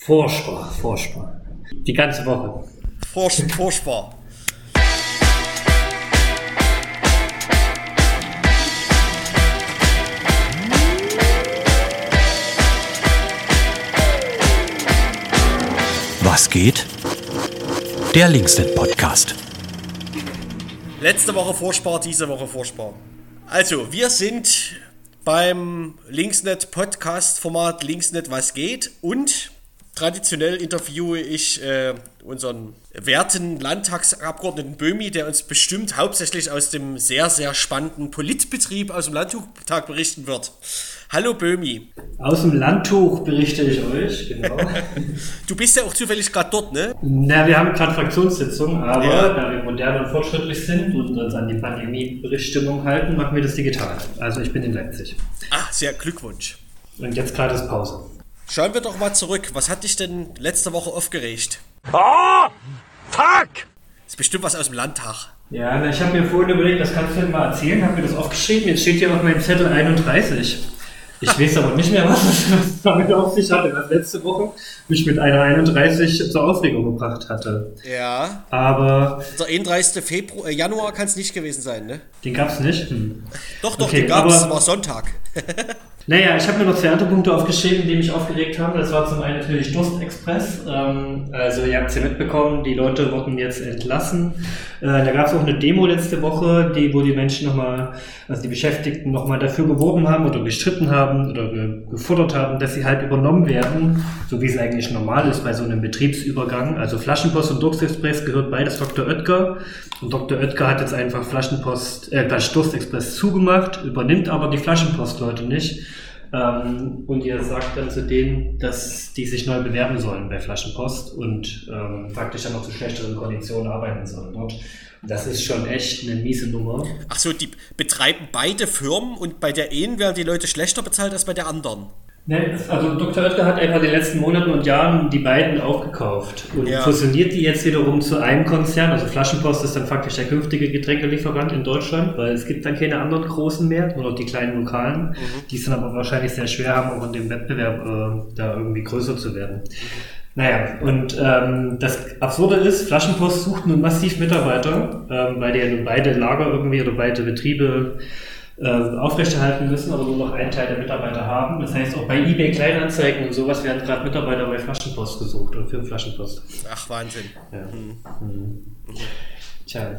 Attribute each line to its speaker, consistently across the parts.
Speaker 1: Vorspar, Vorspar. Die ganze Woche.
Speaker 2: Vors Vorspar.
Speaker 3: Was geht? Der Linksnet Podcast.
Speaker 2: Letzte Woche Vorspar, diese Woche Vorspar. Also, wir sind beim Linksnet Podcast Format Linksnet Was geht und traditionell interviewe ich äh, unseren werten Landtagsabgeordneten Böhmi, der uns bestimmt hauptsächlich aus dem sehr, sehr spannenden Politbetrieb aus dem Landtag berichten wird. Hallo Böhmi.
Speaker 1: Aus dem Landtuch berichte ich euch, genau.
Speaker 2: du bist ja auch zufällig gerade dort, ne?
Speaker 1: Na, wir haben gerade Fraktionssitzung, aber ja. da wir modern und fortschrittlich sind und uns an die Pandemie-Berichtstimmung halten, machen wir das digital. Also ich bin in Leipzig.
Speaker 2: Ah, sehr Glückwunsch.
Speaker 1: Und jetzt gerade ist Pause.
Speaker 2: Schauen wir doch mal zurück. Was hat dich denn letzte Woche aufgeregt?
Speaker 3: Oh, fuck!
Speaker 2: Das ist bestimmt was aus dem Landtag.
Speaker 1: Ja, ich habe mir vorhin überlegt, das kannst du mir mal erzählen, habe mir das aufgeschrieben. Jetzt steht hier auf meinem Zettel 31. Ich weiß aber nicht mehr, was es damit auf sich hatte, was letzte Woche mich mit einer 31 zur Aufregung gebracht hatte.
Speaker 2: Ja.
Speaker 1: Aber.
Speaker 2: Der 31. Februar, äh, Januar kann es nicht gewesen sein, ne?
Speaker 1: Den gab es nicht? Hm.
Speaker 2: Doch, doch, okay, den gab es, war Sonntag.
Speaker 1: Naja, ich habe mir noch zwei andere Punkte aufgeschrieben, die mich aufgeregt haben. Das war zum einen natürlich Durstexpress. Ähm, also ihr habt es ja mitbekommen, die Leute wurden jetzt entlassen. Äh, da gab es auch eine Demo letzte Woche, die, wo die Menschen nochmal, also die Beschäftigten nochmal dafür geworben haben oder gestritten haben oder ge gefordert haben, dass sie halt übernommen werden, so wie es eigentlich normal ist bei so einem Betriebsübergang. Also Flaschenpost und Durstexpress gehört beides Dr. Oetker. Und Dr. Oetker hat jetzt einfach Flaschenpost, äh, Durstexpress zugemacht, übernimmt aber die Flaschenpostleute nicht. Ähm, und ihr sagt dann zu denen, dass die sich neu bewerben sollen bei Flaschenpost und ähm, faktisch dann noch zu schlechteren Konditionen arbeiten sollen dort. Das ist schon echt eine miese Nummer.
Speaker 2: Ach so, die betreiben beide Firmen und bei der einen werden die Leute schlechter bezahlt als bei der anderen.
Speaker 1: Ne, also Dr. Oetker hat einfach in den letzten Monaten und Jahren die beiden aufgekauft und ja. fusioniert die jetzt wiederum zu einem Konzern. Also Flaschenpost ist dann faktisch der künftige Getränkelieferant in Deutschland, weil es gibt dann keine anderen großen mehr, nur noch die kleinen Lokalen, mhm. die es dann aber wahrscheinlich sehr schwer haben, auch in dem Wettbewerb äh, da irgendwie größer zu werden. Mhm. Naja, und ähm, das Absurde ist, Flaschenpost sucht nun massiv Mitarbeiter, ähm, weil die ja nun beide Lager irgendwie oder beide Betriebe äh, aufrechterhalten müssen, aber nur noch einen Teil der Mitarbeiter haben. Das heißt, auch bei eBay Kleinanzeigen und sowas werden gerade Mitarbeiter bei Flaschenpost gesucht oder für Flaschenpost.
Speaker 2: Ach, Wahnsinn. Ja. Mhm.
Speaker 1: Mhm. Tja,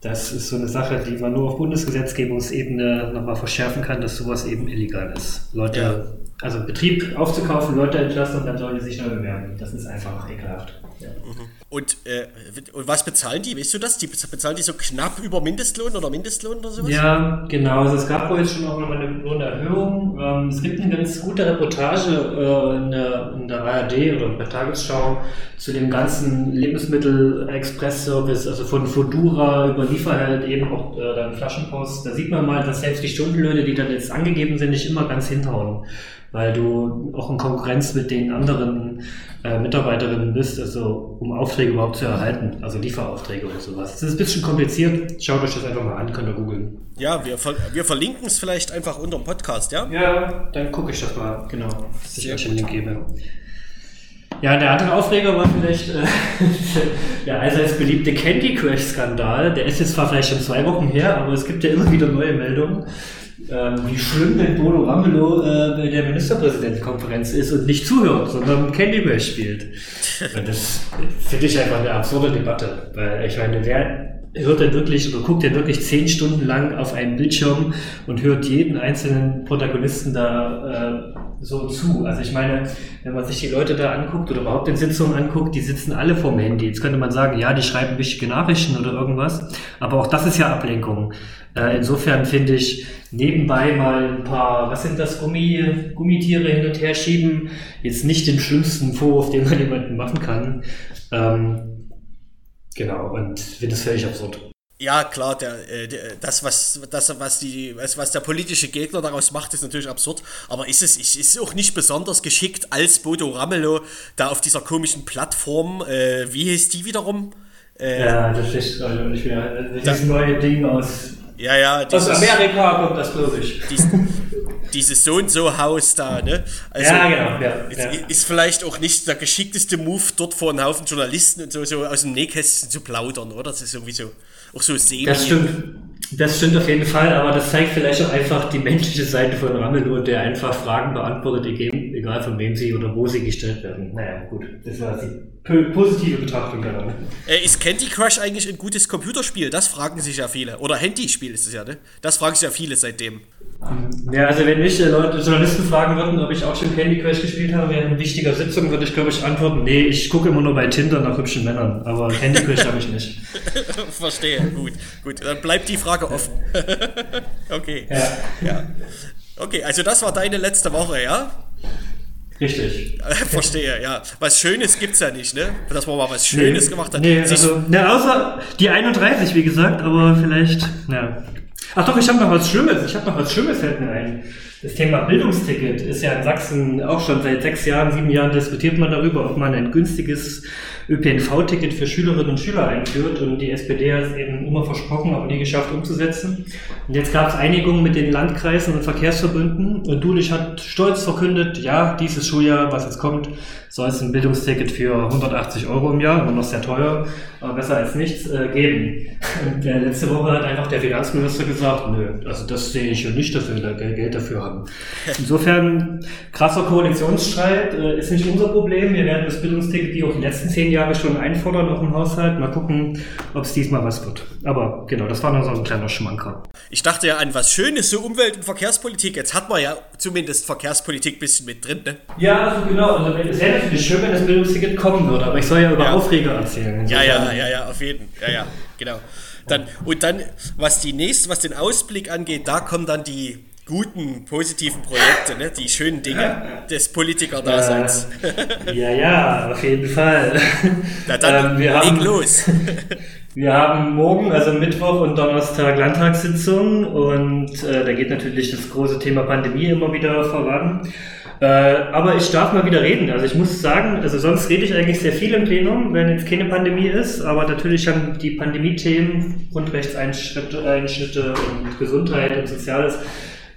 Speaker 1: das ist so eine Sache, die man nur auf Bundesgesetzgebungsebene nochmal verschärfen kann, dass sowas eben illegal ist. Leute, ja. also Betrieb aufzukaufen, Leute entlassen und dann sollen die sich neu bewerben. Das ist einfach ekelhaft. Ja.
Speaker 2: Mhm. Und, äh, und was bezahlen die? Weißt du das? Die bezahlen die so knapp über Mindestlohn oder Mindestlohn oder sowas?
Speaker 1: Ja, genau. Also es gab wohl jetzt schon auch noch eine Lohnerhöhung. Ähm, es gibt eine ganz gute Reportage äh, in, der, in der ARD oder bei Tagesschau zu dem ganzen Lebensmittel-Express-Service, also von Fodura über Lieferheld eben auch äh, dann Flaschenpost. Da sieht man mal, dass selbst die Stundenlöhne, die dann jetzt angegeben sind, nicht immer ganz hinhauen weil du auch in Konkurrenz mit den anderen äh, Mitarbeiterinnen bist, also um Aufträge überhaupt zu erhalten, also Lieferaufträge und sowas. Das ist ein bisschen kompliziert. Schaut euch das einfach mal an, könnt ihr googeln.
Speaker 2: Ja, wir, ver wir verlinken es vielleicht einfach unter dem Podcast, ja?
Speaker 1: Ja, dann gucke ich das mal, genau, dass ich euch einen Link gebe. Ja, der andere Aufreger war vielleicht äh, der allseits beliebte Candy Crush Skandal. Der ist jetzt zwar vielleicht schon zwei Wochen her, aber es gibt ja immer wieder neue Meldungen ähm, wie schlimm denn Bodo Ramelow äh, bei der Ministerpräsidentenkonferenz ist und nicht zuhört, sondern Candy Crush spielt. Und das finde ich einfach eine absurde Debatte, weil ich meine, wer hört denn wirklich oder guckt denn wirklich zehn Stunden lang auf einen Bildschirm und hört jeden einzelnen Protagonisten da äh, so zu. Also ich meine, wenn man sich die Leute da anguckt oder überhaupt in Sitzungen anguckt, die sitzen alle vorm Handy. Jetzt könnte man sagen, ja, die schreiben wichtige Nachrichten oder irgendwas, aber auch das ist ja Ablenkung. Äh, insofern finde ich, nebenbei mal ein paar, was sind das, Gummi, Gummitiere hin und her schieben, jetzt nicht den schlimmsten Vorwurf, den man jemandem machen kann. Ähm, genau, und finde es völlig absurd.
Speaker 2: Ja, klar, der, äh, der, das, was, das, was, die, was, was der politische Gegner daraus macht, ist natürlich absurd. Aber ist es ist, ist auch nicht besonders geschickt, als Bodo Ramelow da auf dieser komischen Plattform, äh, wie hieß die wiederum?
Speaker 1: Äh, ja, das ist also nicht mehr. Das neue Ding aus
Speaker 2: Ja, ja.
Speaker 1: Aus Amerika kommt das, glaube ich.
Speaker 2: Dies, dieses so und so Haus da, ne?
Speaker 1: Also, ja, genau. Ja,
Speaker 2: ist,
Speaker 1: ja.
Speaker 2: ist, vielleicht auch nicht der geschickteste Move, dort vor einem Haufen Journalisten und so, so aus dem Nähkästchen zu plaudern, oder? Das ist irgendwie so, auch so semi.
Speaker 1: Das stimmt. Das stimmt auf jeden Fall, aber das zeigt vielleicht auch einfach die menschliche Seite von Ramelow, der einfach Fragen beantwortet, egal von wem sie oder wo sie gestellt werden. Naja, gut, das war die positive Betrachtung daran.
Speaker 2: Äh, ist Candy Crush eigentlich ein gutes Computerspiel? Das fragen sich ja viele. Oder Handyspiel ist es ja, ne? Das fragen sich ja viele seitdem.
Speaker 1: Ja, also wenn mich Leute, Journalisten fragen würden, ob ich auch schon Candy Crush gespielt habe während wichtiger Sitzung, würde ich glaube ich antworten, nee, ich gucke immer nur bei Tinder nach hübschen Männern, aber Candy Crush habe ich nicht.
Speaker 2: Verstehe, gut, gut, dann bleibt die Frage offen. okay. Ja. ja. Okay, also das war deine letzte Woche, ja?
Speaker 1: Richtig.
Speaker 2: Verstehe, ja. Was Schönes gibt es ja nicht, ne? Dass man mal was Schönes nee, gemacht hat.
Speaker 1: Nee, also, ne, außer die 31, wie gesagt, aber vielleicht, ja. Ach doch, ich habe noch was Schlimmes. Ich habe noch was Schlimmes fällt mir ein. Das Thema Bildungsticket ist ja in Sachsen auch schon seit sechs Jahren, sieben Jahren diskutiert man darüber, ob man ein günstiges ÖPNV-Ticket für Schülerinnen und Schüler einführt. Und die SPD hat es eben immer versprochen, aber nie geschafft umzusetzen. Und jetzt gab es Einigungen mit den Landkreisen und Verkehrsverbünden. Und Dulich hat stolz verkündet, ja, dieses Schuljahr, was jetzt kommt, soll es ein Bildungsticket für 180 Euro im Jahr, immer noch sehr teuer, aber besser als nichts, äh, geben. Und äh, letzte Woche hat einfach der Finanzminister gesagt, nö, also das sehe ich schon nicht, wir da Geld dafür haben. Insofern, krasser Koalitionsstreit äh, ist nicht unser Problem. Wir werden das Bildungsticket wie auch die letzten zehn Jahre schon einfordern, auch im Haushalt. Mal gucken, ob es diesmal was wird. Aber genau, das war noch so ein kleiner Schmanker.
Speaker 2: Ich dachte ja an was Schönes, so Umwelt- und Verkehrspolitik. Jetzt hat man ja zumindest Verkehrspolitik ein bisschen mit drin, ne?
Speaker 1: Ja, also genau. Also es wäre natürlich schön, wenn das Bildungsticket kommen würde, aber ich soll ja über ja. Aufreger erzählen.
Speaker 2: Ja, ja, ja, ja, auf jeden Fall. Ja, ja, genau. Dann, und dann, was die nächste, was den Ausblick angeht, da kommen dann die guten, positiven Projekte, ne? die schönen Dinge des Politikerdaseins.
Speaker 1: Äh, ja, ja, auf jeden Fall.
Speaker 2: Na dann, ähm, wir leg haben, los.
Speaker 1: Wir haben morgen, also Mittwoch und Donnerstag Landtagssitzung und äh, da geht natürlich das große Thema Pandemie immer wieder voran. Äh, aber ich darf mal wieder reden. Also ich muss sagen, also sonst rede ich eigentlich sehr viel im Plenum, wenn jetzt keine Pandemie ist, aber natürlich haben die Pandemie-Themen, Grundrechtseinschnitte und Gesundheit und Soziales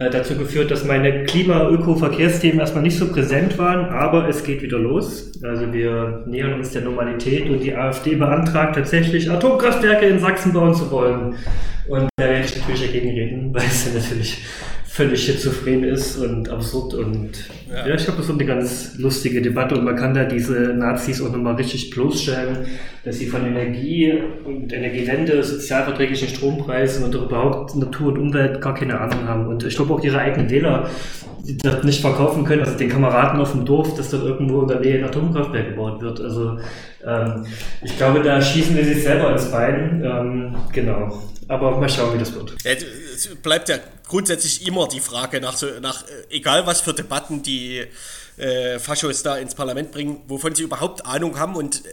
Speaker 1: äh, dazu geführt, dass meine Klima-Öko-Verkehrsthemen erstmal nicht so präsent waren, aber es geht wieder los. Also wir nähern uns der Normalität und die AfD beantragt tatsächlich Atomkraftwerke in Sachsen bauen zu wollen. Und da werde ich natürlich dagegen reden, weil es ja natürlich völlig schizophren ist und absurd und ja, ja ich glaube, das ist eine ganz lustige Debatte und man kann da diese Nazis auch nochmal richtig bloßstellen, dass sie von Energie und Energiewende, sozialverträglichen Strompreisen und überhaupt Natur und Umwelt gar keine Ahnung haben und ich glaube auch ihre eigenen Wähler die das nicht verkaufen können, also den Kameraden auf dem Dorf, dass dort irgendwo in der Nähe ein Atomkraftwerk gebaut wird. Also ähm, ich glaube, da schießen sie sich selber ins Bein. Ähm, genau. Aber mal schauen, wie das wird.
Speaker 2: Es bleibt ja grundsätzlich immer die Frage nach, nach äh, egal was für Debatten die äh, Faschos da ins Parlament bringen, wovon sie überhaupt Ahnung haben und äh,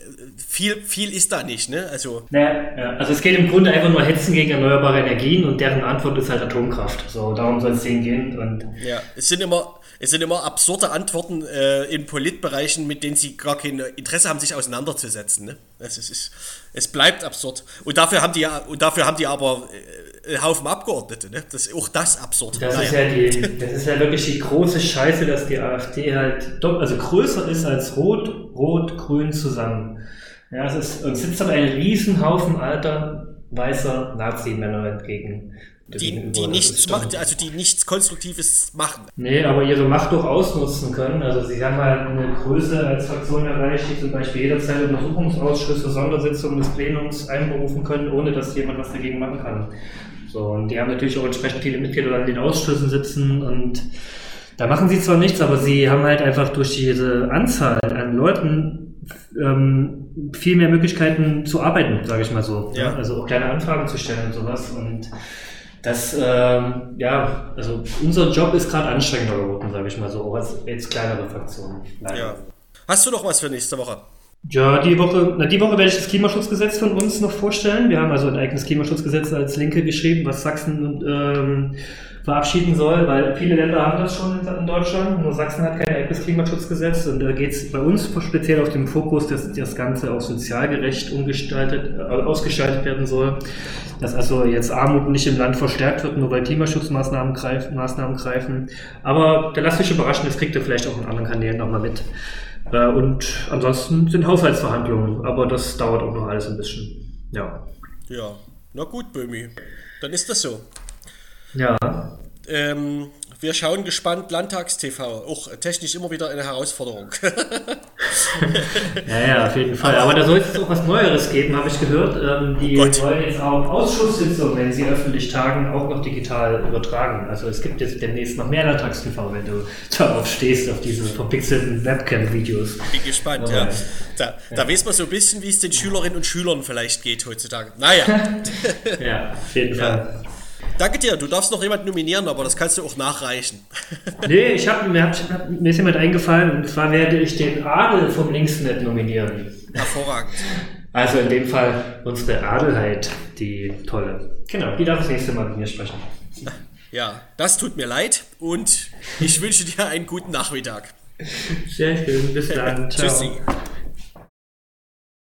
Speaker 2: viel, viel ist da nicht, ne? Also,
Speaker 1: naja, ja. also es geht im Grunde einfach nur Hetzen gegen erneuerbare Energien und deren Antwort ist halt Atomkraft. So, darum soll es denen gehen. Und
Speaker 2: ja, es sind immer, es sind immer absurde Antworten äh, in Politbereichen, mit denen sie gar kein Interesse haben, sich auseinanderzusetzen. Ne? Es, ist, es bleibt absurd. Und dafür haben die ja, und dafür haben die aber äh, einen Haufen Abgeordnete. Ne? Das ist auch das absurd.
Speaker 1: Das, ist ja die, das ist ja wirklich die große Scheiße, dass die AfD halt also größer ist als Rot, Rot, Grün zusammen. Ja, es ist, und sitzt dann ein Riesenhaufen alter weißer Nazi-Männer entgegen.
Speaker 2: Die, die nichts macht, also die nichts Konstruktives machen.
Speaker 1: Nee, aber ihre Macht doch ausnutzen können. Also sie haben halt eine Größe als Fraktion erreicht, die zum Beispiel jederzeit Untersuchungsausschüsse, Sondersitzungen des Plenums einberufen können, ohne dass jemand was dagegen machen kann. So, und die haben natürlich auch entsprechend viele Mitglieder in den Ausschüssen sitzen und da machen sie zwar nichts, aber sie haben halt einfach durch diese Anzahl an Leuten ähm, viel mehr Möglichkeiten zu arbeiten, sage ich mal so. Ja. Also auch kleine Anfragen zu stellen und sowas. Und das, ähm, ja, also unser Job ist gerade anstrengender geworden, sage ich mal so, auch als, als kleinere Fraktion.
Speaker 2: Ja. Hast du noch was für nächste Woche?
Speaker 1: Ja, die Woche, na, die Woche werde ich das Klimaschutzgesetz von uns noch vorstellen. Wir haben also ein eigenes Klimaschutzgesetz als Linke geschrieben, was Sachsen ähm, verabschieden soll, weil viele Länder haben das schon in Deutschland, nur Sachsen hat kein eigenes Klimaschutzgesetz und da geht es bei uns speziell auf dem Fokus, dass das Ganze auch sozialgerecht umgestaltet, äh, ausgestaltet werden soll, dass also jetzt Armut nicht im Land verstärkt wird, nur weil Klimaschutzmaßnahmen greifen. Maßnahmen greifen. Aber da lasst euch überraschen, das kriegt ihr vielleicht auch in anderen Kanälen nochmal mit. Äh, und ansonsten sind Haushaltsverhandlungen, aber das dauert auch noch alles ein bisschen. Ja.
Speaker 2: Ja, na gut, Bömi. Dann ist das so.
Speaker 1: Ja.
Speaker 2: Ähm, wir schauen gespannt Landtagstv. Auch technisch immer wieder eine Herausforderung.
Speaker 1: ja, ja, auf jeden Fall. Aber da soll es auch was Neueres geben, habe ich gehört. Ähm, die Gott. wollen jetzt auch Ausschusssitzungen, wenn sie öffentlich tagen, auch noch digital übertragen. Also es gibt jetzt demnächst noch mehr Landtagstv, wenn du darauf stehst, auf diese verpixelten Webcam-Videos.
Speaker 2: Bin gespannt, ja. Da, ja. da weiß man so ein bisschen, wie es den Schülerinnen und Schülern vielleicht geht heutzutage. Naja.
Speaker 1: ja, auf jeden Fall.
Speaker 2: Danke dir. Du darfst noch jemanden nominieren, aber das kannst du auch nachreichen.
Speaker 1: nee, ich hab, mir, hab, mir ist jemand eingefallen und zwar werde ich den Adel vom Linksnet nominieren.
Speaker 2: Hervorragend.
Speaker 1: Also in dem Fall unsere Adelheid, die tolle. Genau, die darf das nächste Mal mit mir sprechen.
Speaker 2: Ja, das tut mir leid und ich wünsche dir einen guten Nachmittag.
Speaker 1: Sehr schön, bis dann.
Speaker 2: Ciao. Tschüssi.